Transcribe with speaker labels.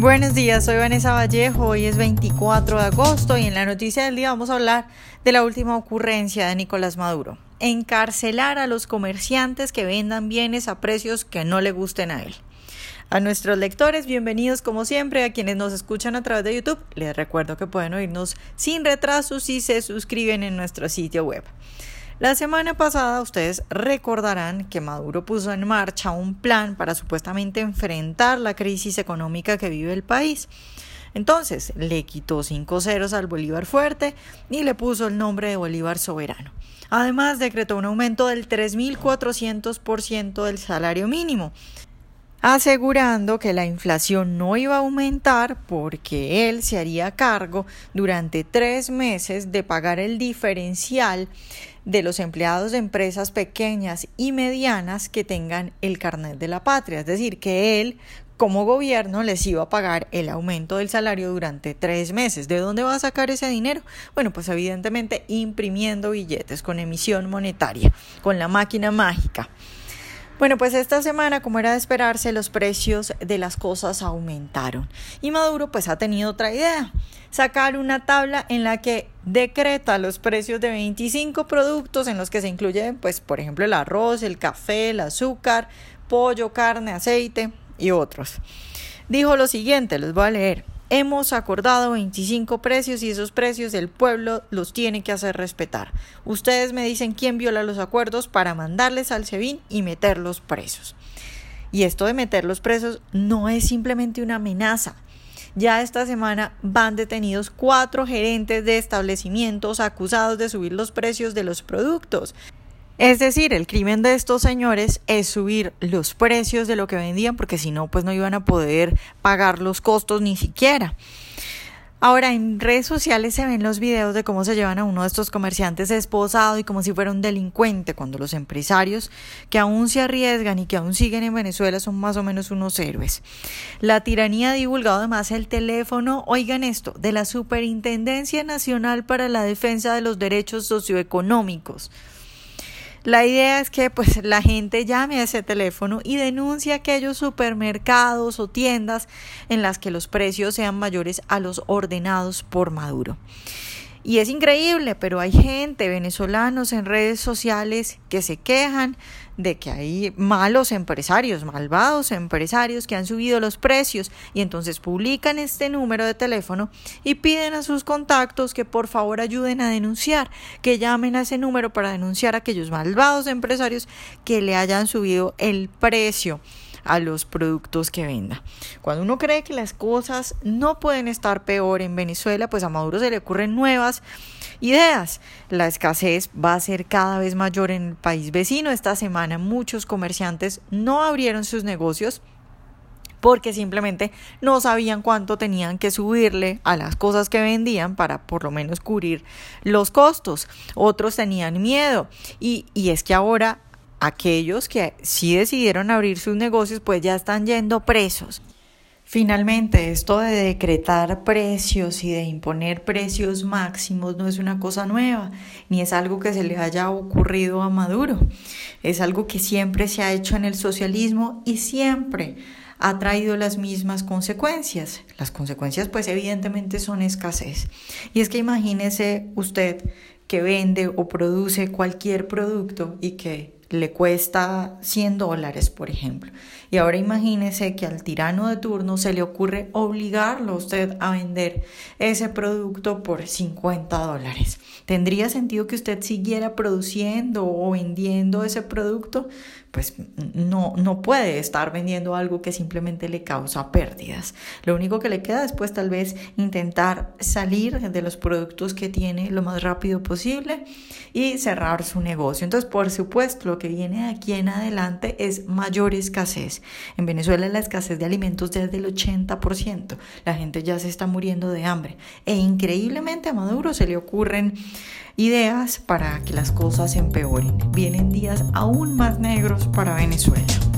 Speaker 1: Buenos días, soy Vanessa Vallejo, hoy es 24 de agosto y en la noticia del día vamos a hablar de la última ocurrencia de Nicolás Maduro. Encarcelar a los comerciantes que vendan bienes a precios que no le gusten a él. A nuestros lectores, bienvenidos como siempre, a quienes nos escuchan a través de YouTube, les recuerdo que pueden oírnos sin retraso si se suscriben en nuestro sitio web. La semana pasada ustedes recordarán que Maduro puso en marcha un plan para supuestamente enfrentar la crisis económica que vive el país. Entonces le quitó cinco ceros al Bolívar fuerte y le puso el nombre de Bolívar soberano. Además decretó un aumento del 3.400% del salario mínimo asegurando que la inflación no iba a aumentar porque él se haría cargo durante tres meses de pagar el diferencial de los empleados de empresas pequeñas y medianas que tengan el carnet de la patria, es decir, que él como gobierno les iba a pagar el aumento del salario durante tres meses. ¿De dónde va a sacar ese dinero? Bueno, pues evidentemente imprimiendo billetes con emisión monetaria, con la máquina mágica. Bueno, pues esta semana, como era de esperarse, los precios de las cosas aumentaron. Y Maduro pues ha tenido otra idea, sacar una tabla en la que decreta los precios de 25 productos en los que se incluyen pues por ejemplo el arroz, el café, el azúcar, pollo, carne, aceite y otros. Dijo lo siguiente, les voy a leer. Hemos acordado 25 precios y esos precios el pueblo los tiene que hacer respetar. Ustedes me dicen quién viola los acuerdos para mandarles al SEBIN y meterlos presos. Y esto de meterlos presos no es simplemente una amenaza. Ya esta semana van detenidos cuatro gerentes de establecimientos acusados de subir los precios de los productos. Es decir, el crimen de estos señores es subir los precios de lo que vendían porque si no, pues no iban a poder pagar los costos ni siquiera. Ahora, en redes sociales se ven los videos de cómo se llevan a uno de estos comerciantes esposado y como si fuera un delincuente, cuando los empresarios que aún se arriesgan y que aún siguen en Venezuela son más o menos unos héroes. La tiranía ha divulgado además el teléfono, oigan esto, de la Superintendencia Nacional para la Defensa de los Derechos Socioeconómicos. La idea es que pues la gente llame a ese teléfono y denuncie aquellos supermercados o tiendas en las que los precios sean mayores a los ordenados por Maduro. Y es increíble, pero hay gente, venezolanos en redes sociales que se quejan de que hay malos empresarios, malvados empresarios que han subido los precios y entonces publican este número de teléfono y piden a sus contactos que por favor ayuden a denunciar, que llamen a ese número para denunciar a aquellos malvados empresarios que le hayan subido el precio a los productos que venda. Cuando uno cree que las cosas no pueden estar peor en Venezuela, pues a Maduro se le ocurren nuevas ideas. La escasez va a ser cada vez mayor en el país vecino. Esta semana muchos comerciantes no abrieron sus negocios porque simplemente no sabían cuánto tenían que subirle a las cosas que vendían para por lo menos cubrir los costos. Otros tenían miedo y, y es que ahora aquellos que sí decidieron abrir sus negocios pues ya están yendo presos. Finalmente, esto de decretar precios y de imponer precios máximos no es una cosa nueva, ni es algo que se le haya ocurrido a Maduro. Es algo que siempre se ha hecho en el socialismo y siempre ha traído las mismas consecuencias. Las consecuencias pues evidentemente son escasez. Y es que imagínese usted que vende o produce cualquier producto y que le cuesta 100 dólares, por ejemplo. Y ahora imagínese que al tirano de turno se le ocurre obligarlo a usted a vender ese producto por 50 dólares. ¿Tendría sentido que usted siguiera produciendo o vendiendo ese producto? Pues no, no puede estar vendiendo algo que simplemente le causa pérdidas. Lo único que le queda después tal vez intentar salir de los productos que tiene lo más rápido posible y cerrar su negocio. Entonces, por supuesto, lo que viene de aquí en adelante es mayor escasez. En Venezuela la escasez de alimentos es del 80%. La gente ya se está muriendo de hambre. E increíblemente a Maduro se le ocurren ideas para que las cosas empeoren. Vienen días aún más negros para Venezuela.